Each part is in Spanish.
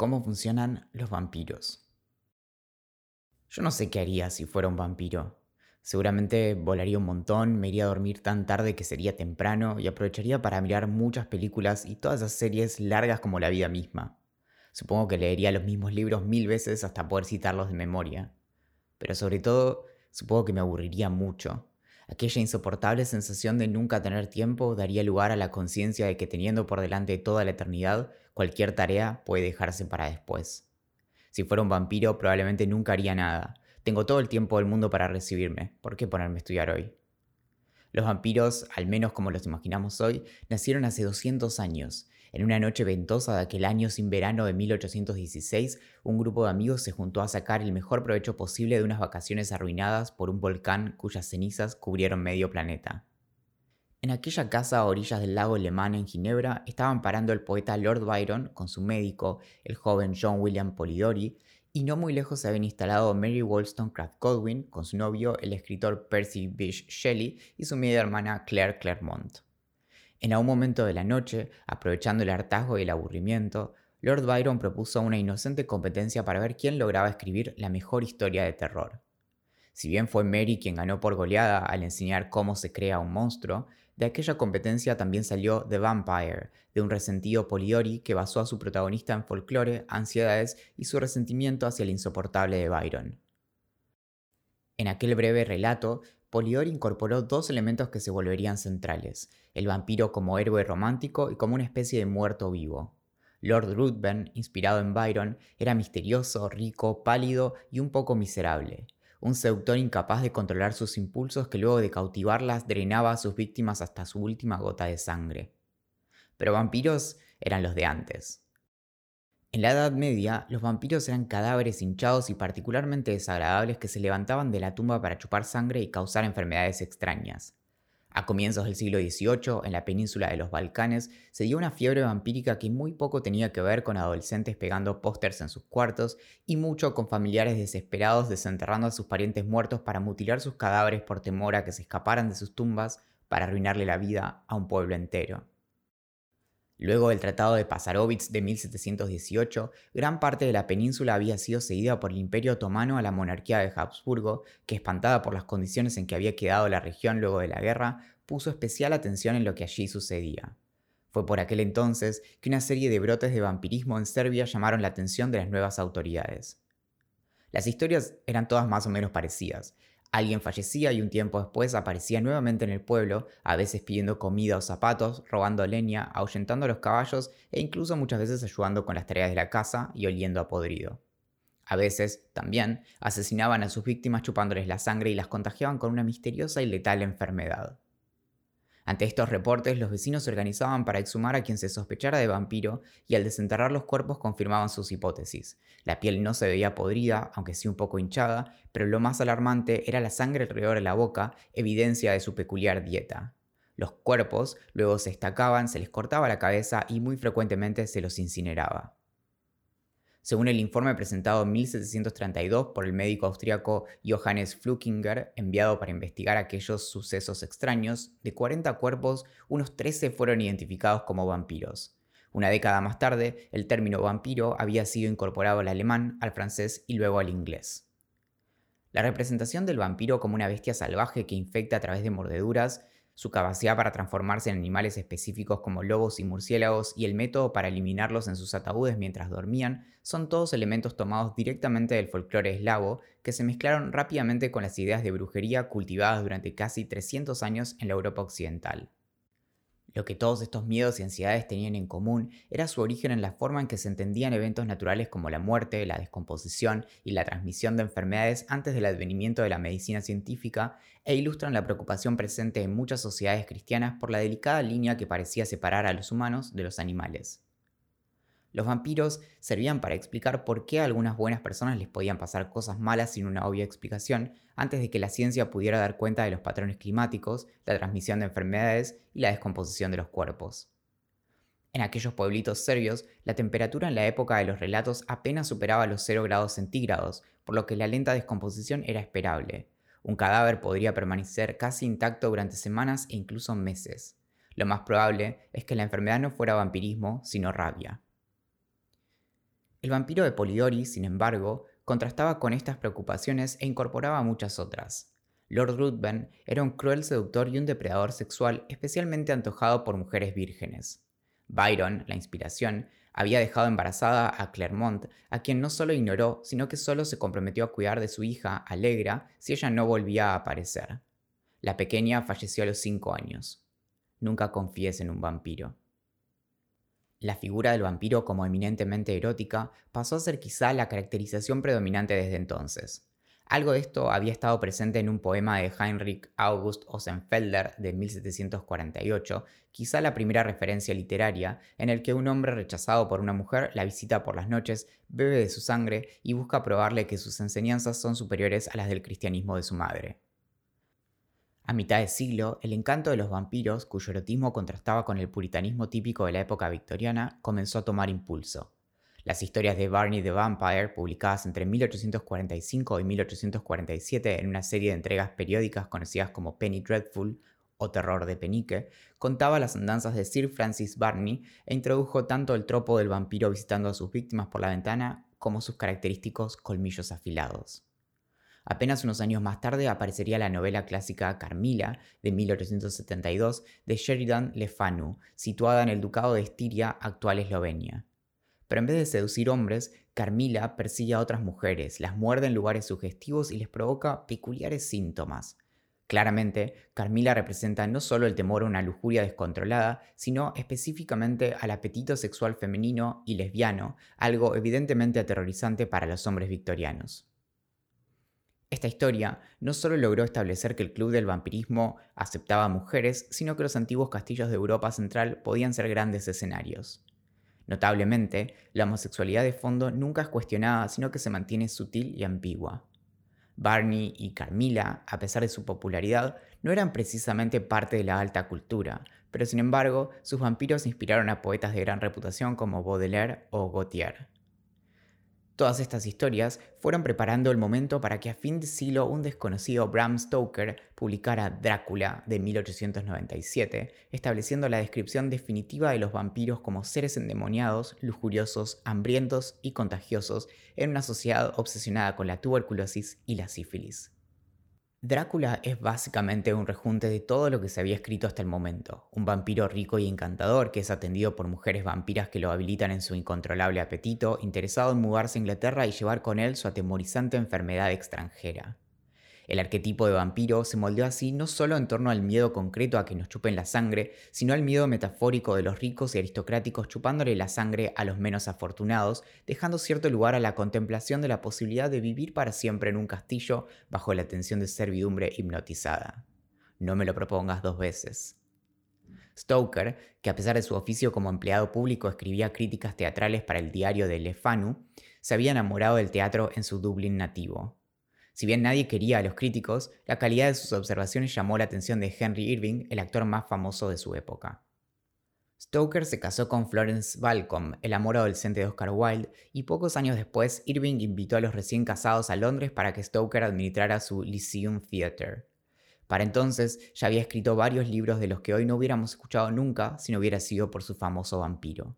cómo funcionan los vampiros. Yo no sé qué haría si fuera un vampiro. Seguramente volaría un montón, me iría a dormir tan tarde que sería temprano y aprovecharía para mirar muchas películas y todas esas series largas como la vida misma. Supongo que leería los mismos libros mil veces hasta poder citarlos de memoria. Pero sobre todo, supongo que me aburriría mucho. Aquella insoportable sensación de nunca tener tiempo daría lugar a la conciencia de que teniendo por delante toda la eternidad, cualquier tarea puede dejarse para después. Si fuera un vampiro probablemente nunca haría nada. Tengo todo el tiempo del mundo para recibirme. ¿Por qué ponerme a estudiar hoy? Los vampiros, al menos como los imaginamos hoy, nacieron hace 200 años en una noche ventosa de aquel año sin verano de 1816, un grupo de amigos se juntó a sacar el mejor provecho posible de unas vacaciones arruinadas por un volcán cuyas cenizas cubrieron medio planeta. En aquella casa a orillas del lago Le Mans en Ginebra estaban parando el poeta Lord Byron con su médico, el joven John William Polidori, y no muy lejos se habían instalado Mary Wollstonecraft Godwin con su novio, el escritor Percy Bysshe Shelley, y su media hermana Claire Claremont. En algún momento de la noche, aprovechando el hartazgo y el aburrimiento, Lord Byron propuso una inocente competencia para ver quién lograba escribir la mejor historia de terror. Si bien fue Mary quien ganó por goleada al enseñar cómo se crea un monstruo, de aquella competencia también salió The Vampire, de un resentido Poliori que basó a su protagonista en folclore, ansiedades y su resentimiento hacia el insoportable de Byron. En aquel breve relato, Polidori incorporó dos elementos que se volverían centrales, el vampiro como héroe romántico y como una especie de muerto vivo. Lord Ruthven, inspirado en Byron, era misterioso, rico, pálido y un poco miserable, un seductor incapaz de controlar sus impulsos que luego de cautivarlas drenaba a sus víctimas hasta su última gota de sangre. Pero vampiros eran los de antes. En la Edad Media, los vampiros eran cadáveres hinchados y particularmente desagradables que se levantaban de la tumba para chupar sangre y causar enfermedades extrañas. A comienzos del siglo XVIII, en la península de los Balcanes, se dio una fiebre vampírica que muy poco tenía que ver con adolescentes pegando pósters en sus cuartos y mucho con familiares desesperados desenterrando a sus parientes muertos para mutilar sus cadáveres por temor a que se escaparan de sus tumbas para arruinarle la vida a un pueblo entero. Luego del Tratado de Pasarovitz de 1718, gran parte de la península había sido cedida por el Imperio Otomano a la monarquía de Habsburgo, que espantada por las condiciones en que había quedado la región luego de la guerra, puso especial atención en lo que allí sucedía. Fue por aquel entonces que una serie de brotes de vampirismo en Serbia llamaron la atención de las nuevas autoridades. Las historias eran todas más o menos parecidas, Alguien fallecía y un tiempo después aparecía nuevamente en el pueblo, a veces pidiendo comida o zapatos, robando leña, ahuyentando a los caballos e incluso muchas veces ayudando con las tareas de la casa y oliendo a podrido. A veces, también, asesinaban a sus víctimas chupándoles la sangre y las contagiaban con una misteriosa y letal enfermedad. Ante estos reportes, los vecinos se organizaban para exhumar a quien se sospechara de vampiro y al desenterrar los cuerpos confirmaban sus hipótesis. La piel no se veía podrida, aunque sí un poco hinchada, pero lo más alarmante era la sangre alrededor de la boca, evidencia de su peculiar dieta. Los cuerpos luego se estacaban, se les cortaba la cabeza y muy frecuentemente se los incineraba. Según el informe presentado en 1732 por el médico austriaco Johannes Flukinger, enviado para investigar aquellos sucesos extraños, de 40 cuerpos, unos 13 fueron identificados como vampiros. Una década más tarde, el término vampiro había sido incorporado al alemán, al francés y luego al inglés. La representación del vampiro como una bestia salvaje que infecta a través de mordeduras su capacidad para transformarse en animales específicos como lobos y murciélagos y el método para eliminarlos en sus ataúdes mientras dormían son todos elementos tomados directamente del folclore eslavo que se mezclaron rápidamente con las ideas de brujería cultivadas durante casi 300 años en la Europa occidental. Lo que todos estos miedos y ansiedades tenían en común era su origen en la forma en que se entendían eventos naturales como la muerte, la descomposición y la transmisión de enfermedades antes del advenimiento de la medicina científica e ilustran la preocupación presente en muchas sociedades cristianas por la delicada línea que parecía separar a los humanos de los animales. Los vampiros servían para explicar por qué a algunas buenas personas les podían pasar cosas malas sin una obvia explicación, antes de que la ciencia pudiera dar cuenta de los patrones climáticos, la transmisión de enfermedades y la descomposición de los cuerpos. En aquellos pueblitos serbios, la temperatura en la época de los relatos apenas superaba los 0 grados centígrados, por lo que la lenta descomposición era esperable. Un cadáver podría permanecer casi intacto durante semanas e incluso meses. Lo más probable es que la enfermedad no fuera vampirismo, sino rabia. El vampiro de Polidori, sin embargo, contrastaba con estas preocupaciones e incorporaba muchas otras. Lord Ruthven era un cruel seductor y un depredador sexual especialmente antojado por mujeres vírgenes. Byron, la inspiración, había dejado embarazada a Clermont, a quien no solo ignoró, sino que solo se comprometió a cuidar de su hija, Alegra, si ella no volvía a aparecer. La pequeña falleció a los cinco años. Nunca confíes en un vampiro. La figura del vampiro como eminentemente erótica pasó a ser quizá la caracterización predominante desde entonces. Algo de esto había estado presente en un poema de Heinrich August Ossenfelder de 1748, quizá la primera referencia literaria, en el que un hombre rechazado por una mujer la visita por las noches, bebe de su sangre y busca probarle que sus enseñanzas son superiores a las del cristianismo de su madre. A mitad de siglo, el encanto de los vampiros, cuyo erotismo contrastaba con el puritanismo típico de la época victoriana, comenzó a tomar impulso. Las historias de Barney the Vampire, publicadas entre 1845 y 1847 en una serie de entregas periódicas conocidas como Penny Dreadful o Terror de Penique, contaba las andanzas de Sir Francis Barney e introdujo tanto el tropo del vampiro visitando a sus víctimas por la ventana como sus característicos colmillos afilados. Apenas unos años más tarde aparecería la novela clásica Carmila de 1872 de Sheridan Le Fanu, situada en el Ducado de Estiria, actual Eslovenia. Pero en vez de seducir hombres, Carmila persigue a otras mujeres, las muerde en lugares sugestivos y les provoca peculiares síntomas. Claramente, Carmila representa no solo el temor a una lujuria descontrolada, sino específicamente al apetito sexual femenino y lesbiano, algo evidentemente aterrorizante para los hombres victorianos. Esta historia no solo logró establecer que el club del vampirismo aceptaba mujeres, sino que los antiguos castillos de Europa Central podían ser grandes escenarios. Notablemente, la homosexualidad de fondo nunca es cuestionada, sino que se mantiene sutil y ambigua. Barney y Carmila, a pesar de su popularidad, no eran precisamente parte de la alta cultura, pero sin embargo, sus vampiros inspiraron a poetas de gran reputación como Baudelaire o Gautier. Todas estas historias fueron preparando el momento para que a fin de siglo un desconocido Bram Stoker publicara Drácula de 1897, estableciendo la descripción definitiva de los vampiros como seres endemoniados, lujuriosos, hambrientos y contagiosos en una sociedad obsesionada con la tuberculosis y la sífilis. Drácula es básicamente un rejunte de todo lo que se había escrito hasta el momento. Un vampiro rico y encantador que es atendido por mujeres vampiras que lo habilitan en su incontrolable apetito, interesado en mudarse a Inglaterra y llevar con él su atemorizante enfermedad extranjera. El arquetipo de vampiro se moldeó así no solo en torno al miedo concreto a que nos chupen la sangre, sino al miedo metafórico de los ricos y aristocráticos chupándole la sangre a los menos afortunados, dejando cierto lugar a la contemplación de la posibilidad de vivir para siempre en un castillo bajo la tensión de servidumbre hipnotizada. No me lo propongas dos veces. Stoker, que a pesar de su oficio como empleado público escribía críticas teatrales para el diario de Lefanu, se había enamorado del teatro en su Dublín nativo. Si bien nadie quería a los críticos, la calidad de sus observaciones llamó la atención de Henry Irving, el actor más famoso de su época. Stoker se casó con Florence Balcom, el amor adolescente de Oscar Wilde, y pocos años después Irving invitó a los recién casados a Londres para que Stoker administrara su Lyceum Theatre. Para entonces ya había escrito varios libros de los que hoy no hubiéramos escuchado nunca si no hubiera sido por su famoso vampiro.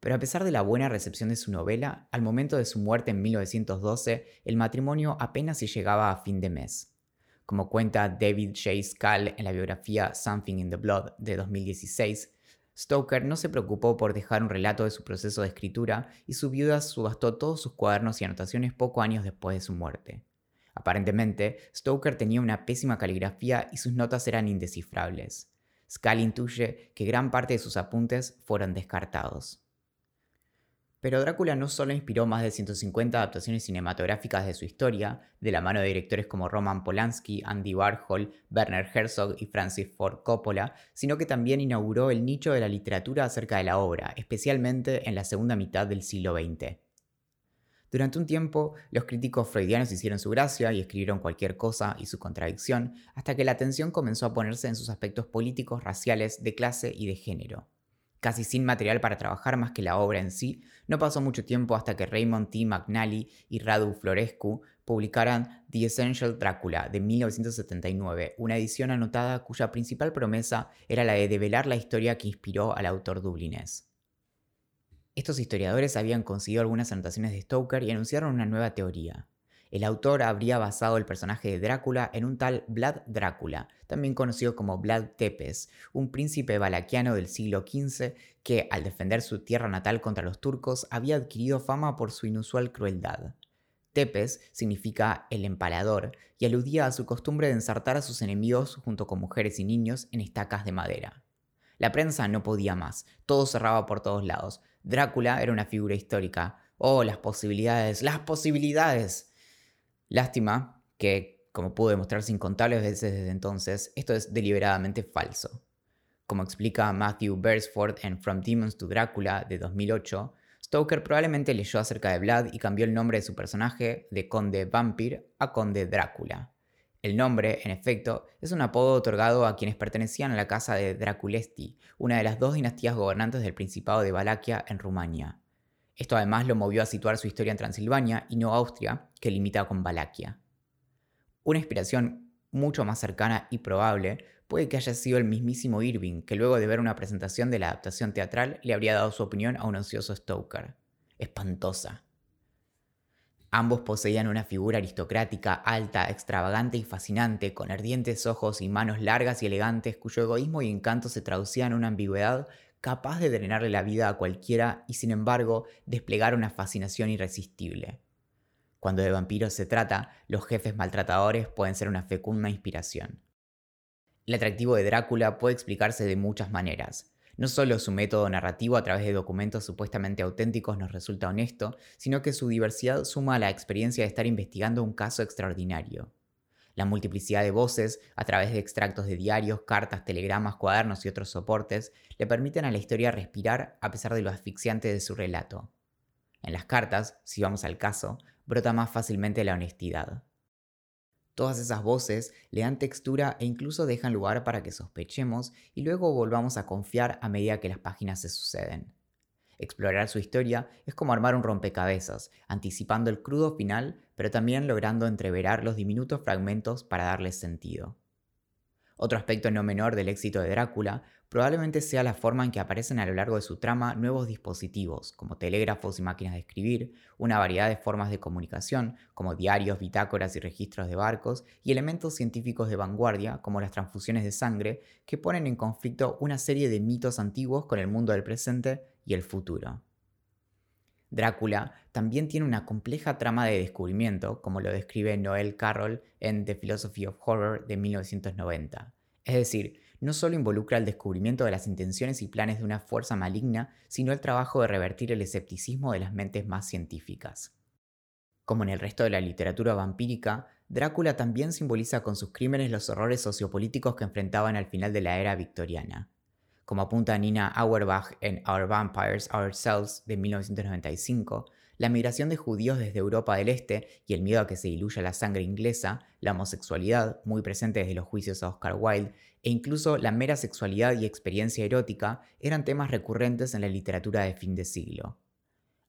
Pero a pesar de la buena recepción de su novela, al momento de su muerte en 1912, el matrimonio apenas si llegaba a fin de mes. Como cuenta David J. Scull en la biografía Something in the Blood de 2016, Stoker no se preocupó por dejar un relato de su proceso de escritura y su viuda subastó todos sus cuadernos y anotaciones poco años después de su muerte. Aparentemente, Stoker tenía una pésima caligrafía y sus notas eran indescifrables. Scull intuye que gran parte de sus apuntes fueron descartados. Pero Drácula no solo inspiró más de 150 adaptaciones cinematográficas de su historia, de la mano de directores como Roman Polanski, Andy Warhol, Werner Herzog y Francis Ford Coppola, sino que también inauguró el nicho de la literatura acerca de la obra, especialmente en la segunda mitad del siglo XX. Durante un tiempo, los críticos freudianos hicieron su gracia y escribieron cualquier cosa y su contradicción, hasta que la atención comenzó a ponerse en sus aspectos políticos, raciales, de clase y de género casi sin material para trabajar más que la obra en sí, no pasó mucho tiempo hasta que Raymond T. McNally y Radu Florescu publicaran The Essential Drácula de 1979, una edición anotada cuya principal promesa era la de develar la historia que inspiró al autor dublinés. Estos historiadores habían conseguido algunas anotaciones de Stoker y anunciaron una nueva teoría. El autor habría basado el personaje de Drácula en un tal Vlad Drácula, también conocido como Vlad Tepes, un príncipe valaquiano del siglo XV que, al defender su tierra natal contra los turcos, había adquirido fama por su inusual crueldad. Tepes significa el empalador y aludía a su costumbre de ensartar a sus enemigos junto con mujeres y niños en estacas de madera. La prensa no podía más, todo cerraba por todos lados. Drácula era una figura histórica. Oh, las posibilidades, las posibilidades. Lástima que, como pudo demostrarse incontables veces desde entonces, esto es deliberadamente falso. Como explica Matthew Beresford en From Demons to Drácula de 2008, Stoker probablemente leyó acerca de Vlad y cambió el nombre de su personaje de Conde Vampir a Conde Drácula. El nombre, en efecto, es un apodo otorgado a quienes pertenecían a la casa de Draculesti, una de las dos dinastías gobernantes del Principado de Valaquia en Rumania. Esto además lo movió a situar su historia en Transilvania y no Austria, que limita con Valaquia. Una inspiración mucho más cercana y probable puede que haya sido el mismísimo Irving, que luego de ver una presentación de la adaptación teatral le habría dado su opinión a un ansioso Stoker. Espantosa. Ambos poseían una figura aristocrática, alta, extravagante y fascinante, con ardientes ojos y manos largas y elegantes, cuyo egoísmo y encanto se traducían en una ambigüedad capaz de drenarle la vida a cualquiera y sin embargo desplegar una fascinación irresistible. Cuando de vampiros se trata, los jefes maltratadores pueden ser una fecunda inspiración. El atractivo de Drácula puede explicarse de muchas maneras. No solo su método narrativo a través de documentos supuestamente auténticos nos resulta honesto, sino que su diversidad suma a la experiencia de estar investigando un caso extraordinario. La multiplicidad de voces, a través de extractos de diarios, cartas, telegramas, cuadernos y otros soportes, le permiten a la historia respirar a pesar de lo asfixiante de su relato. En las cartas, si vamos al caso, brota más fácilmente la honestidad. Todas esas voces le dan textura e incluso dejan lugar para que sospechemos y luego volvamos a confiar a medida que las páginas se suceden. Explorar su historia es como armar un rompecabezas, anticipando el crudo final, pero también logrando entreverar los diminutos fragmentos para darles sentido. Otro aspecto no menor del éxito de Drácula probablemente sea la forma en que aparecen a lo largo de su trama nuevos dispositivos, como telégrafos y máquinas de escribir, una variedad de formas de comunicación, como diarios, bitácoras y registros de barcos, y elementos científicos de vanguardia, como las transfusiones de sangre, que ponen en conflicto una serie de mitos antiguos con el mundo del presente y el futuro. Drácula también tiene una compleja trama de descubrimiento, como lo describe Noel Carroll en The Philosophy of Horror de 1990. Es decir, no solo involucra el descubrimiento de las intenciones y planes de una fuerza maligna, sino el trabajo de revertir el escepticismo de las mentes más científicas. Como en el resto de la literatura vampírica, Drácula también simboliza con sus crímenes los horrores sociopolíticos que enfrentaban al final de la era victoriana como apunta Nina Auerbach en Our Vampires, Ourselves de 1995, la migración de judíos desde Europa del Este y el miedo a que se diluya la sangre inglesa, la homosexualidad, muy presente desde los juicios a Oscar Wilde, e incluso la mera sexualidad y experiencia erótica eran temas recurrentes en la literatura de fin de siglo.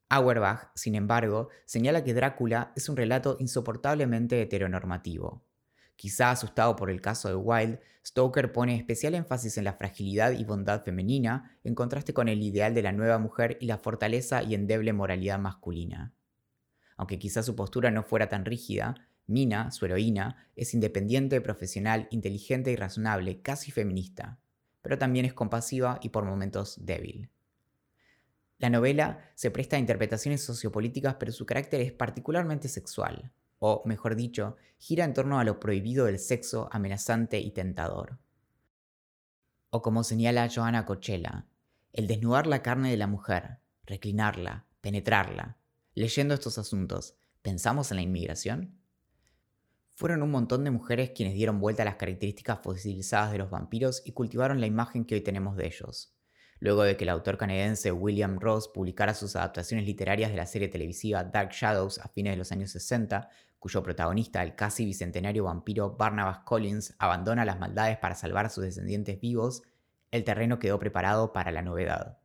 Auerbach, sin embargo, señala que Drácula es un relato insoportablemente heteronormativo. Quizá asustado por el caso de Wilde, Stoker pone especial énfasis en la fragilidad y bondad femenina, en contraste con el ideal de la nueva mujer y la fortaleza y endeble moralidad masculina. Aunque quizá su postura no fuera tan rígida, Mina, su heroína, es independiente, profesional, inteligente y razonable, casi feminista, pero también es compasiva y por momentos débil. La novela se presta a interpretaciones sociopolíticas, pero su carácter es particularmente sexual o mejor dicho, gira en torno a lo prohibido del sexo amenazante y tentador. O como señala Johanna Cochella, el desnudar la carne de la mujer, reclinarla, penetrarla. Leyendo estos asuntos, ¿pensamos en la inmigración? Fueron un montón de mujeres quienes dieron vuelta a las características fosilizadas de los vampiros y cultivaron la imagen que hoy tenemos de ellos luego de que el autor canadiense William Ross publicara sus adaptaciones literarias de la serie televisiva Dark Shadows a fines de los años 60, cuyo protagonista, el casi bicentenario vampiro Barnabas Collins, abandona las maldades para salvar a sus descendientes vivos, el terreno quedó preparado para la novedad.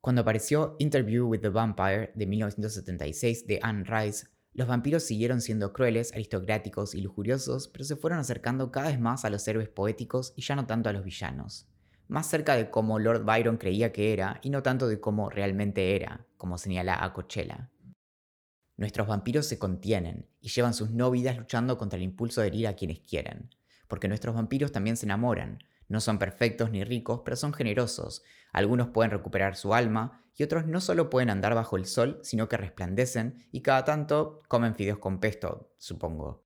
Cuando apareció Interview with the Vampire de 1976 de Anne Rice, los vampiros siguieron siendo crueles, aristocráticos y lujuriosos, pero se fueron acercando cada vez más a los héroes poéticos y ya no tanto a los villanos. Más cerca de cómo Lord Byron creía que era y no tanto de cómo realmente era, como señala a Coachella. Nuestros vampiros se contienen y llevan sus no vidas luchando contra el impulso de herir a quienes quieren, porque nuestros vampiros también se enamoran, no son perfectos ni ricos, pero son generosos. Algunos pueden recuperar su alma y otros no solo pueden andar bajo el sol, sino que resplandecen y cada tanto comen fideos con pesto, supongo.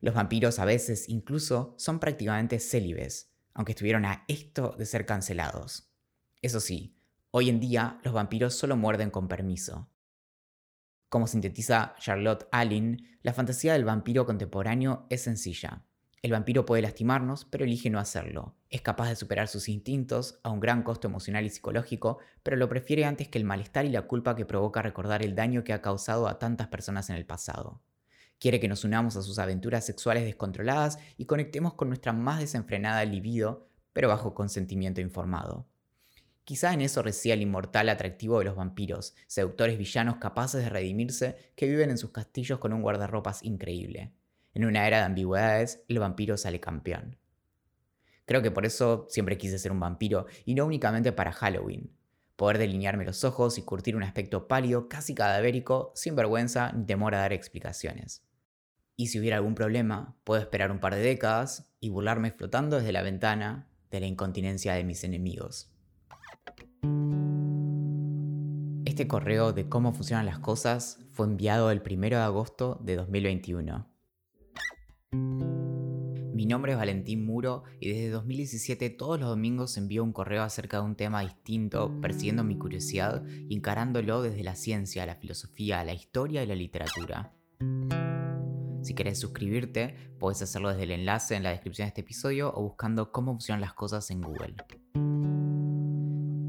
Los vampiros a veces incluso son prácticamente célibes, aunque estuvieron a esto de ser cancelados. Eso sí, hoy en día los vampiros solo muerden con permiso. Como sintetiza Charlotte Allen, la fantasía del vampiro contemporáneo es sencilla. El vampiro puede lastimarnos, pero elige no hacerlo. Es capaz de superar sus instintos a un gran costo emocional y psicológico, pero lo prefiere antes que el malestar y la culpa que provoca recordar el daño que ha causado a tantas personas en el pasado. Quiere que nos unamos a sus aventuras sexuales descontroladas y conectemos con nuestra más desenfrenada libido, pero bajo consentimiento informado. Quizá en eso resida el inmortal atractivo de los vampiros, seductores villanos capaces de redimirse que viven en sus castillos con un guardarropas increíble. En una era de ambigüedades, el vampiro sale campeón. Creo que por eso siempre quise ser un vampiro, y no únicamente para Halloween. Poder delinearme los ojos y curtir un aspecto pálido, casi cadavérico, sin vergüenza ni temor a dar explicaciones. Y si hubiera algún problema, puedo esperar un par de décadas y burlarme flotando desde la ventana de la incontinencia de mis enemigos. Este correo de cómo funcionan las cosas fue enviado el 1 de agosto de 2021 mi nombre es Valentín Muro y desde 2017 todos los domingos envío un correo acerca de un tema distinto, persiguiendo mi curiosidad y encarándolo desde la ciencia, la filosofía, la historia y la literatura. Si querés suscribirte, puedes hacerlo desde el enlace en la descripción de este episodio o buscando cómo funcionan las cosas en Google.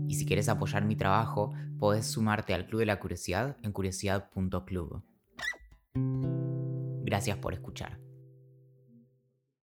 Y si quieres apoyar mi trabajo, puedes sumarte al Club de la Curiosidad en curiosidad.club. Gracias por escuchar.